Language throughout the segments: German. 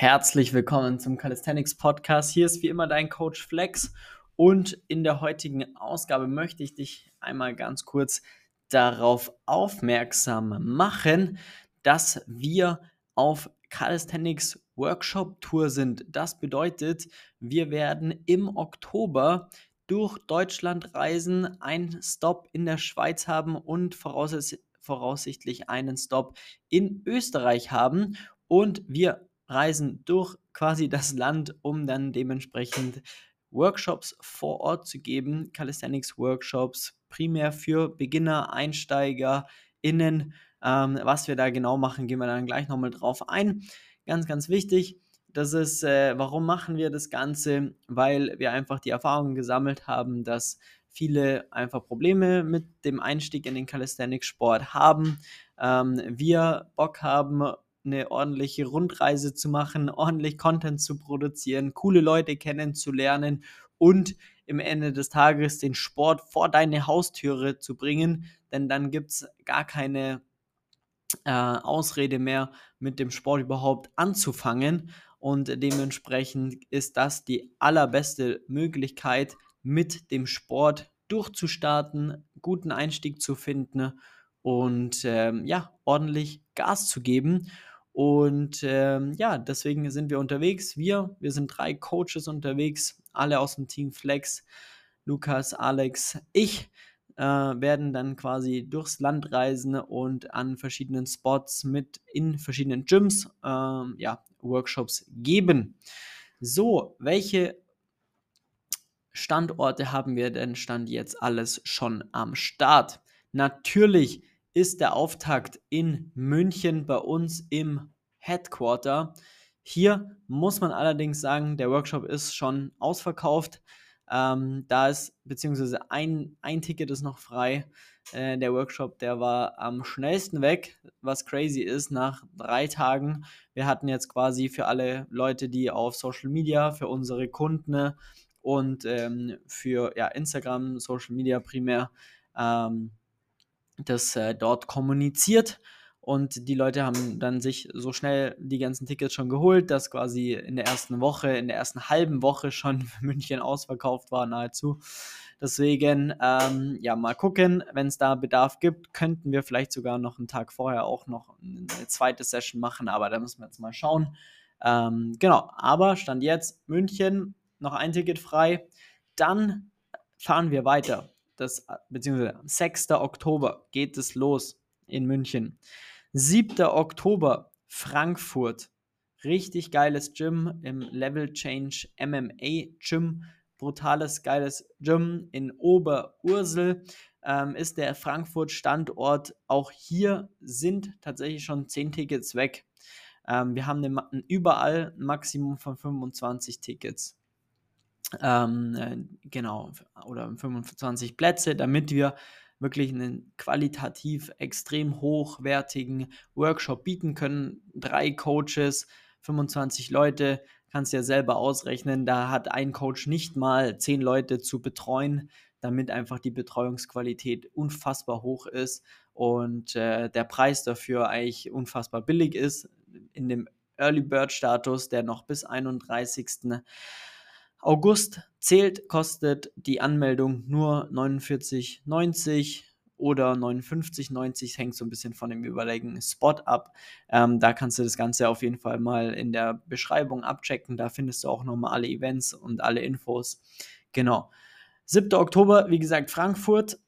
Herzlich willkommen zum Calisthenics Podcast. Hier ist wie immer dein Coach Flex und in der heutigen Ausgabe möchte ich dich einmal ganz kurz darauf aufmerksam machen, dass wir auf Calisthenics Workshop Tour sind. Das bedeutet, wir werden im Oktober durch Deutschland reisen, einen Stop in der Schweiz haben und voraussichtlich einen Stop in Österreich haben. Und wir reisen durch quasi das Land, um dann dementsprechend Workshops vor Ort zu geben, Calisthenics Workshops, primär für Beginner, Einsteiger, Innen. Ähm, was wir da genau machen, gehen wir dann gleich nochmal drauf ein. Ganz, ganz wichtig. Das ist, äh, warum machen wir das Ganze? Weil wir einfach die Erfahrung gesammelt haben, dass viele einfach Probleme mit dem Einstieg in den Calisthenics-Sport haben. Ähm, wir Bock haben, eine ordentliche Rundreise zu machen, ordentlich Content zu produzieren, coole Leute kennenzulernen und im Ende des Tages den Sport vor deine Haustüre zu bringen, denn dann gibt es gar keine äh, Ausrede mehr, mit dem Sport überhaupt anzufangen. Und dementsprechend ist das die allerbeste Möglichkeit, mit dem Sport durchzustarten, guten Einstieg zu finden und ähm, ja, ordentlich Gas zu geben. Und ähm, ja, deswegen sind wir unterwegs. Wir, wir sind drei Coaches unterwegs, alle aus dem Team Flex. Lukas, Alex, ich äh, werden dann quasi durchs Land reisen und an verschiedenen Spots mit in verschiedenen Gyms äh, ja, Workshops geben. So, welche Standorte haben wir denn Stand jetzt alles schon am Start? Natürlich ist der Auftakt in München bei uns im Headquarter. Hier muss man allerdings sagen, der Workshop ist schon ausverkauft. Ähm, da ist, beziehungsweise ein, ein Ticket ist noch frei. Äh, der Workshop, der war am schnellsten weg, was crazy ist, nach drei Tagen. Wir hatten jetzt quasi für alle Leute, die auf Social Media, für unsere Kunden und ähm, für ja, Instagram, Social Media primär, ähm, das äh, dort kommuniziert. Und die Leute haben dann sich so schnell die ganzen Tickets schon geholt, dass quasi in der ersten Woche, in der ersten halben Woche schon München ausverkauft war, nahezu. Deswegen, ähm, ja, mal gucken, wenn es da Bedarf gibt, könnten wir vielleicht sogar noch einen Tag vorher auch noch eine zweite Session machen, aber da müssen wir jetzt mal schauen. Ähm, genau, aber Stand jetzt München, noch ein Ticket frei. Dann fahren wir weiter. Das, beziehungsweise 6. Oktober geht es los in München. 7. Oktober, Frankfurt. Richtig geiles Gym im Level Change MMA Gym. Brutales, geiles Gym in Oberursel ähm, ist der Frankfurt-Standort. Auch hier sind tatsächlich schon 10 Tickets weg. Ähm, wir haben eine, überall ein Maximum von 25 Tickets. Ähm, äh, genau, oder 25 Plätze, damit wir wirklich einen qualitativ extrem hochwertigen Workshop bieten können. Drei Coaches, 25 Leute, kannst du ja selber ausrechnen. Da hat ein Coach nicht mal zehn Leute zu betreuen, damit einfach die Betreuungsqualität unfassbar hoch ist und äh, der Preis dafür eigentlich unfassbar billig ist. In dem Early Bird Status, der noch bis 31. August zählt, kostet die Anmeldung nur 49,90 oder 59,90, hängt so ein bisschen von dem jeweiligen Spot ab. Ähm, da kannst du das Ganze auf jeden Fall mal in der Beschreibung abchecken. Da findest du auch nochmal alle Events und alle Infos. Genau. 7. Oktober, wie gesagt, Frankfurt.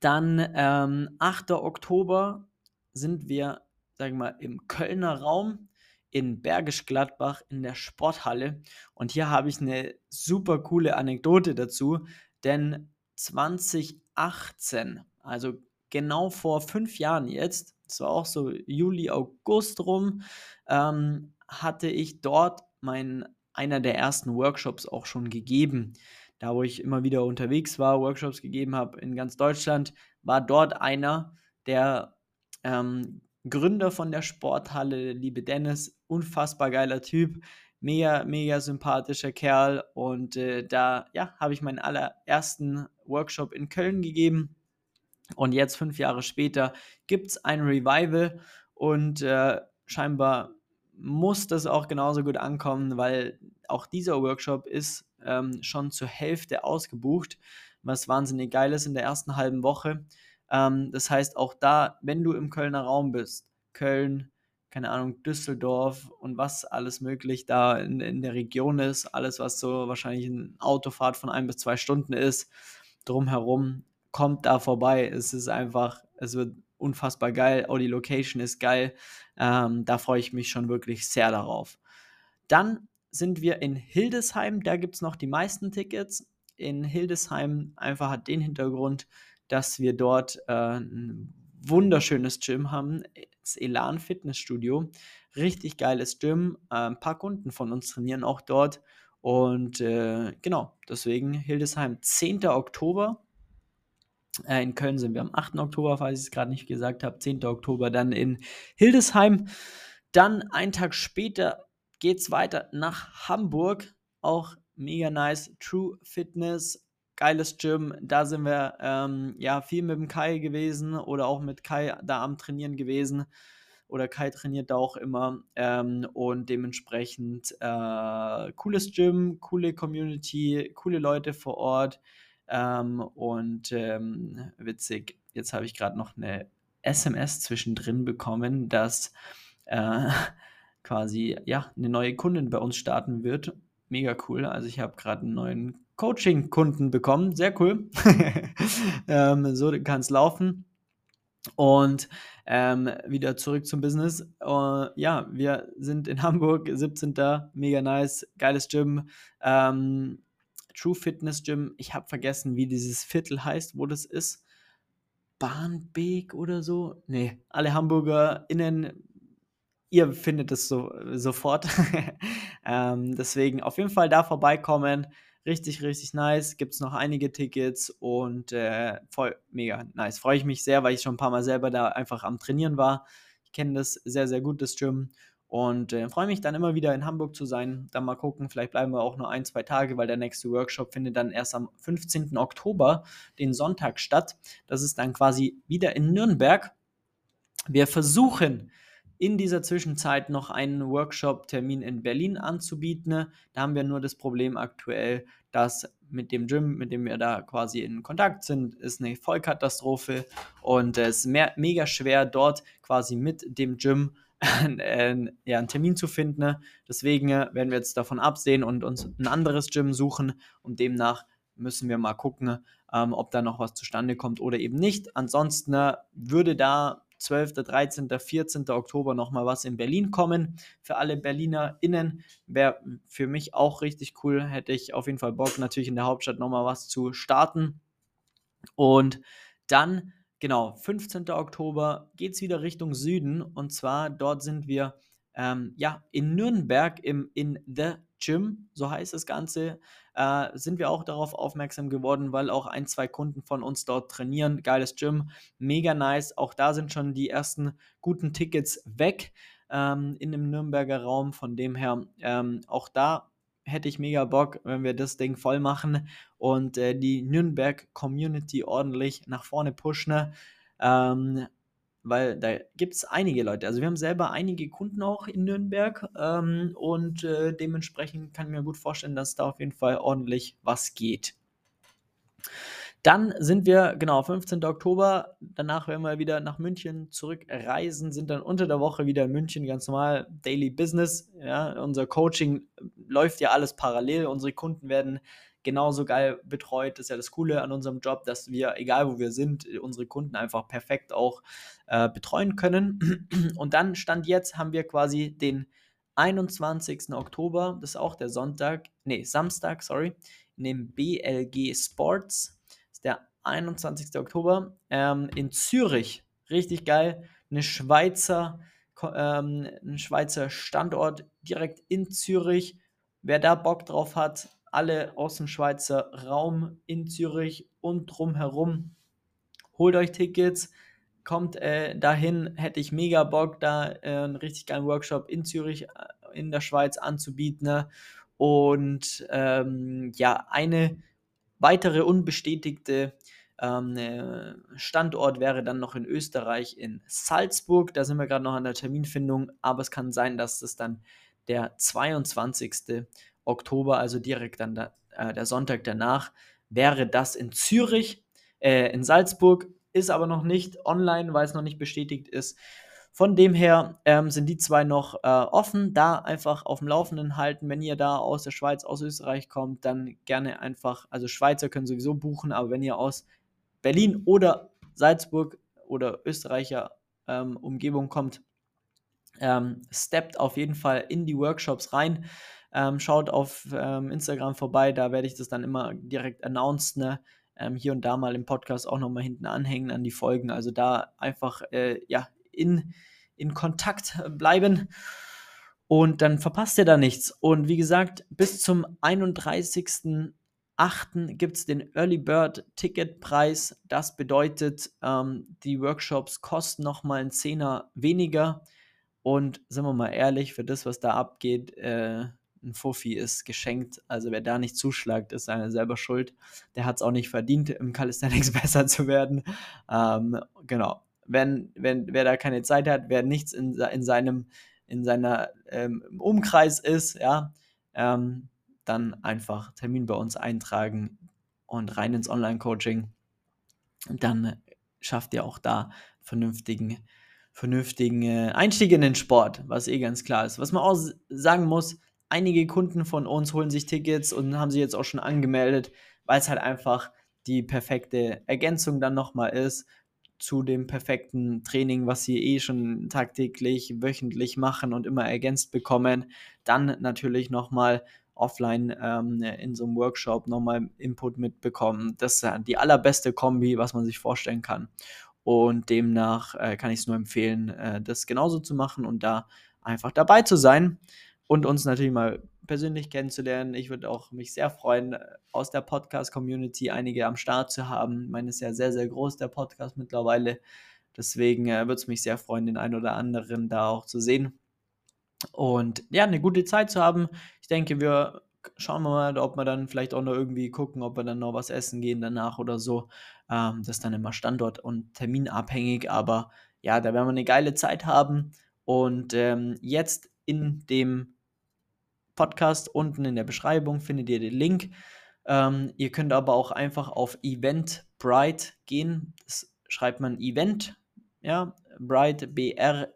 Dann ähm, 8. Oktober sind wir, sagen wir mal, im Kölner Raum in Bergisch Gladbach in der Sporthalle. Und hier habe ich eine super coole Anekdote dazu, denn 2018, also genau vor fünf Jahren jetzt, das war auch so Juli, August rum, ähm, hatte ich dort mein, einer der ersten Workshops auch schon gegeben. Da, wo ich immer wieder unterwegs war, Workshops gegeben habe in ganz Deutschland, war dort einer, der ähm, Gründer von der Sporthalle, der liebe Dennis, unfassbar geiler Typ, mega, mega sympathischer Kerl. Und äh, da ja, habe ich meinen allerersten Workshop in Köln gegeben. Und jetzt, fünf Jahre später, gibt es ein Revival und äh, scheinbar muss das auch genauso gut ankommen, weil auch dieser Workshop ist ähm, schon zur Hälfte ausgebucht, was wahnsinnig geil ist in der ersten halben Woche. Ähm, das heißt, auch da, wenn du im Kölner Raum bist, Köln, keine Ahnung, Düsseldorf und was alles möglich da in, in der Region ist, alles, was so wahrscheinlich eine Autofahrt von ein bis zwei Stunden ist, drumherum, kommt da vorbei. Es ist einfach, es wird unfassbar geil. Auch die Location ist geil. Ähm, da freue ich mich schon wirklich sehr darauf. Dann sind wir in Hildesheim. Da gibt es noch die meisten Tickets. In Hildesheim einfach hat den Hintergrund, dass wir dort äh, ein wunderschönes Gym haben. Das Elan Fitnessstudio. Richtig geiles Gym. Äh, ein paar Kunden von uns trainieren auch dort. Und äh, genau, deswegen Hildesheim, 10. Oktober. Äh, in Köln sind wir am 8. Oktober, falls ich es gerade nicht gesagt habe. 10. Oktober dann in Hildesheim. Dann einen Tag später geht es weiter nach Hamburg. Auch mega nice. True Fitness, geiles Gym. Da sind wir ähm, ja viel mit dem Kai gewesen oder auch mit Kai da am Trainieren gewesen. Oder Kai trainiert da auch immer. Ähm, und dementsprechend äh, cooles Gym, coole Community, coole Leute vor Ort. Ähm, und ähm, witzig, jetzt habe ich gerade noch eine SMS zwischendrin bekommen, dass äh, quasi ja eine neue Kundin bei uns starten wird. Mega cool. Also ich habe gerade einen neuen Coaching-Kunden bekommen. Sehr cool. ähm, so kann es laufen. Und ähm, wieder zurück zum Business. Uh, ja, wir sind in Hamburg, 17. Mega nice, geiles Gym. Ähm, True Fitness Gym. Ich habe vergessen, wie dieses Viertel heißt, wo das ist. Bahnbeek oder so? Nee, alle HamburgerInnen, ihr findet es so, sofort. ähm, deswegen auf jeden Fall da vorbeikommen. Richtig, richtig nice. Gibt es noch einige Tickets und äh, voll mega nice. Freue ich mich sehr, weil ich schon ein paar Mal selber da einfach am Trainieren war. Ich kenne das sehr, sehr gut, das Gym. Und äh, freue mich dann immer wieder in Hamburg zu sein. Dann mal gucken, vielleicht bleiben wir auch nur ein, zwei Tage, weil der nächste Workshop findet dann erst am 15. Oktober, den Sonntag, statt. Das ist dann quasi wieder in Nürnberg. Wir versuchen in dieser Zwischenzeit noch einen Workshop-Termin in Berlin anzubieten. Da haben wir nur das Problem aktuell, dass mit dem Gym, mit dem wir da quasi in Kontakt sind, ist eine Vollkatastrophe und es ist mehr, mega schwer dort quasi mit dem Gym äh, ja, einen Termin zu finden. Deswegen äh, werden wir jetzt davon absehen und uns ein anderes Gym suchen und demnach müssen wir mal gucken, ähm, ob da noch was zustande kommt oder eben nicht. Ansonsten äh, würde da 12., 13., 14. Oktober nochmal was in Berlin kommen. Für alle BerlinerInnen wäre für mich auch richtig cool. Hätte ich auf jeden Fall Bock, natürlich in der Hauptstadt nochmal was zu starten. Und dann Genau, 15. Oktober geht es wieder Richtung Süden und zwar dort sind wir ähm, ja in Nürnberg im in The Gym, so heißt das Ganze, äh, sind wir auch darauf aufmerksam geworden, weil auch ein, zwei Kunden von uns dort trainieren. Geiles Gym, mega nice. Auch da sind schon die ersten guten Tickets weg ähm, in dem Nürnberger Raum. Von dem her ähm, auch da hätte ich mega Bock, wenn wir das Ding voll machen und äh, die Nürnberg-Community ordentlich nach vorne pushen. Ähm, weil da gibt es einige Leute. Also wir haben selber einige Kunden auch in Nürnberg ähm, und äh, dementsprechend kann ich mir gut vorstellen, dass da auf jeden Fall ordentlich was geht. Dann sind wir, genau, 15. Oktober. Danach werden wir wieder nach München zurückreisen, sind dann unter der Woche wieder in München, ganz normal, Daily Business. Ja, unser Coaching läuft ja alles parallel. Unsere Kunden werden genauso geil betreut. Das ist ja das Coole an unserem Job, dass wir, egal wo wir sind, unsere Kunden einfach perfekt auch äh, betreuen können. Und dann stand jetzt, haben wir quasi den 21. Oktober, das ist auch der Sonntag, nee, Samstag, sorry, in dem BLG Sports ist der 21. Oktober ähm, in Zürich. Richtig geil. Eine Schweizer, ähm, ein Schweizer Standort direkt in Zürich. Wer da Bock drauf hat, alle aus dem Schweizer Raum in Zürich und drumherum, holt euch Tickets, kommt äh, dahin. Hätte ich mega Bock, da äh, einen richtig geilen Workshop in Zürich äh, in der Schweiz anzubieten. Ne? Und ähm, ja, eine weitere unbestätigte Ähm, äh, Standort wäre dann noch in Österreich in Salzburg. Da sind wir gerade noch an der Terminfindung, aber es kann sein, dass es dann der 22. Oktober, also direkt dann der, äh, der Sonntag danach, wäre das in Zürich, äh, in Salzburg, ist aber noch nicht online, weil es noch nicht bestätigt ist. Von dem her ähm, sind die zwei noch äh, offen. Da einfach auf dem Laufenden halten. Wenn ihr da aus der Schweiz, aus Österreich kommt, dann gerne einfach, also Schweizer können sowieso buchen, aber wenn ihr aus Berlin oder Salzburg oder Österreicher ähm, Umgebung kommt, ähm, steppt auf jeden Fall in die Workshops rein. Ähm, schaut auf ähm, Instagram vorbei, da werde ich das dann immer direkt announcen. Ne? Ähm, hier und da mal im Podcast auch nochmal hinten anhängen an die Folgen. Also da einfach äh, ja, in, in Kontakt bleiben und dann verpasst ihr da nichts. Und wie gesagt, bis zum 31.08. gibt es den Early Bird Ticketpreis. Das bedeutet, ähm, die Workshops kosten nochmal einen Zehner weniger. Und sind wir mal ehrlich, für das, was da abgeht, äh, ein Fuffi ist geschenkt. Also wer da nicht zuschlagt, ist seine selber schuld. Der hat es auch nicht verdient, im Calisthenics besser zu werden. Ähm, genau. Wenn, wenn, wer da keine Zeit hat, wer nichts in, in seinem in seiner ähm, Umkreis ist, ja, ähm, dann einfach Termin bei uns eintragen und rein ins Online-Coaching. Dann schafft ihr auch da vernünftigen vernünftigen äh, Einstieg in den Sport, was eh ganz klar ist. Was man auch sagen muss, einige Kunden von uns holen sich Tickets und haben sie jetzt auch schon angemeldet, weil es halt einfach die perfekte Ergänzung dann nochmal ist zu dem perfekten Training, was sie eh schon tagtäglich, wöchentlich machen und immer ergänzt bekommen. Dann natürlich nochmal offline ähm, in so einem Workshop nochmal Input mitbekommen. Das ist die allerbeste Kombi, was man sich vorstellen kann. Und demnach äh, kann ich es nur empfehlen, äh, das genauso zu machen und da einfach dabei zu sein und uns natürlich mal persönlich kennenzulernen. Ich würde auch mich sehr freuen, aus der Podcast-Community einige am Start zu haben. Meine, ist ja sehr, sehr groß, der Podcast mittlerweile. Deswegen äh, würde es mich sehr freuen, den einen oder anderen da auch zu sehen. Und ja, eine gute Zeit zu haben. Ich denke, wir schauen wir mal, ob wir dann vielleicht auch noch irgendwie gucken, ob wir dann noch was essen gehen danach oder so. Ähm, das ist dann immer Standort- und terminabhängig, aber ja, da werden wir eine geile Zeit haben. Und ähm, jetzt in dem Podcast unten in der Beschreibung findet ihr den Link. Ähm, ihr könnt aber auch einfach auf Eventbrite gehen. Das schreibt man Event, ja, Brite, B-R-I-T-E.de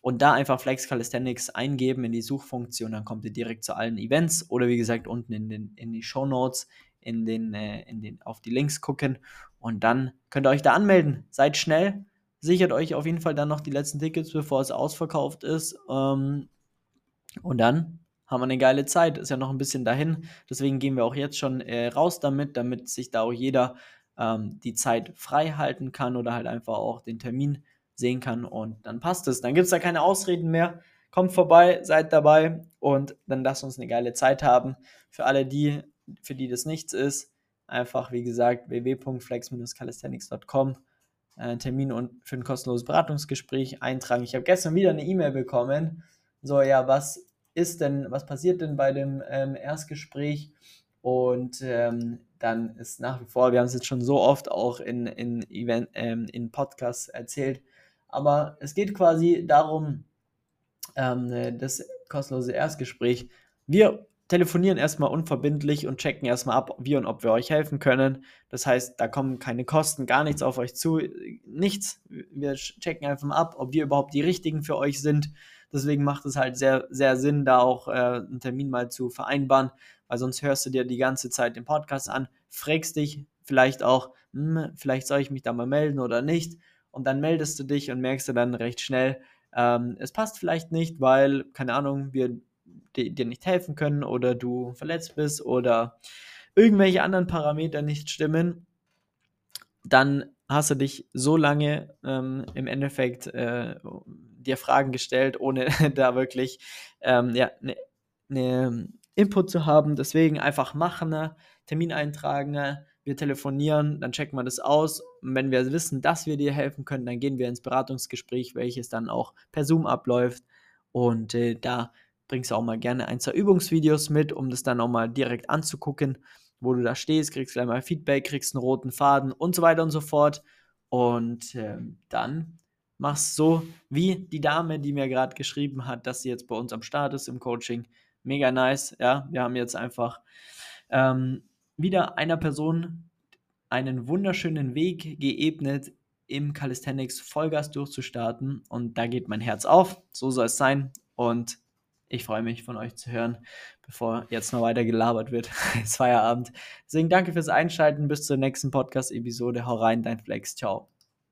und da einfach Flex Calisthenics eingeben in die Suchfunktion, dann kommt ihr direkt zu allen Events oder wie gesagt unten in, den, in die Show Notes in den, äh, in den, auf die Links gucken und dann könnt ihr euch da anmelden. Seid schnell, sichert euch auf jeden Fall dann noch die letzten Tickets, bevor es ausverkauft ist. Ähm, und dann haben wir eine geile Zeit. Ist ja noch ein bisschen dahin. Deswegen gehen wir auch jetzt schon äh, raus damit, damit sich da auch jeder ähm, die Zeit frei halten kann oder halt einfach auch den Termin sehen kann und dann passt es. Dann gibt es da keine Ausreden mehr. Kommt vorbei, seid dabei und dann lasst uns eine geile Zeit haben. Für alle die, für die das nichts ist, einfach wie gesagt www.flex-calisthenics.com äh, Termin und für ein kostenloses Beratungsgespräch eintragen. Ich habe gestern wieder eine E-Mail bekommen. So, ja, was ist denn, was passiert denn bei dem ähm, Erstgespräch? Und ähm, dann ist nach wie vor, wir haben es jetzt schon so oft auch in, in, Event, ähm, in Podcasts erzählt, aber es geht quasi darum, ähm, das kostenlose Erstgespräch. Wir telefonieren erstmal unverbindlich und checken erstmal ab, wie und ob wir euch helfen können. Das heißt, da kommen keine Kosten, gar nichts auf euch zu, nichts. Wir checken einfach mal ab, ob wir überhaupt die richtigen für euch sind. Deswegen macht es halt sehr, sehr Sinn, da auch äh, einen Termin mal zu vereinbaren, weil sonst hörst du dir die ganze Zeit den Podcast an, fragst dich vielleicht auch, hm, vielleicht soll ich mich da mal melden oder nicht und dann meldest du dich und merkst du dann recht schnell, ähm, es passt vielleicht nicht, weil, keine Ahnung, wir dir nicht helfen können oder du verletzt bist oder irgendwelche anderen Parameter nicht stimmen, dann hast du dich so lange ähm, im Endeffekt äh, dir Fragen gestellt, ohne da wirklich ähm, ja, ne, ne Input zu haben. Deswegen einfach machen, ne? Termin eintragen, ne? wir telefonieren, dann checken wir das aus. Und wenn wir wissen, dass wir dir helfen können, dann gehen wir ins Beratungsgespräch, welches dann auch per Zoom abläuft. Und äh, da bringst auch mal gerne ein, zwei Übungsvideos mit, um das dann auch mal direkt anzugucken. wo du da stehst, kriegst gleich mal Feedback, kriegst einen roten Faden und so weiter und so fort. Und äh, dann machst so wie die Dame, die mir gerade geschrieben hat, dass sie jetzt bei uns am Start ist im Coaching. Mega nice, ja. Wir haben jetzt einfach ähm, wieder einer Person einen wunderschönen Weg geebnet, im Calisthenics Vollgas durchzustarten. Und da geht mein Herz auf. So soll es sein. Und ich freue mich, von euch zu hören, bevor jetzt noch weiter gelabert wird. es ist Feierabend. Deswegen danke fürs Einschalten. Bis zur nächsten Podcast-Episode. Hau rein, dein Flex. Ciao.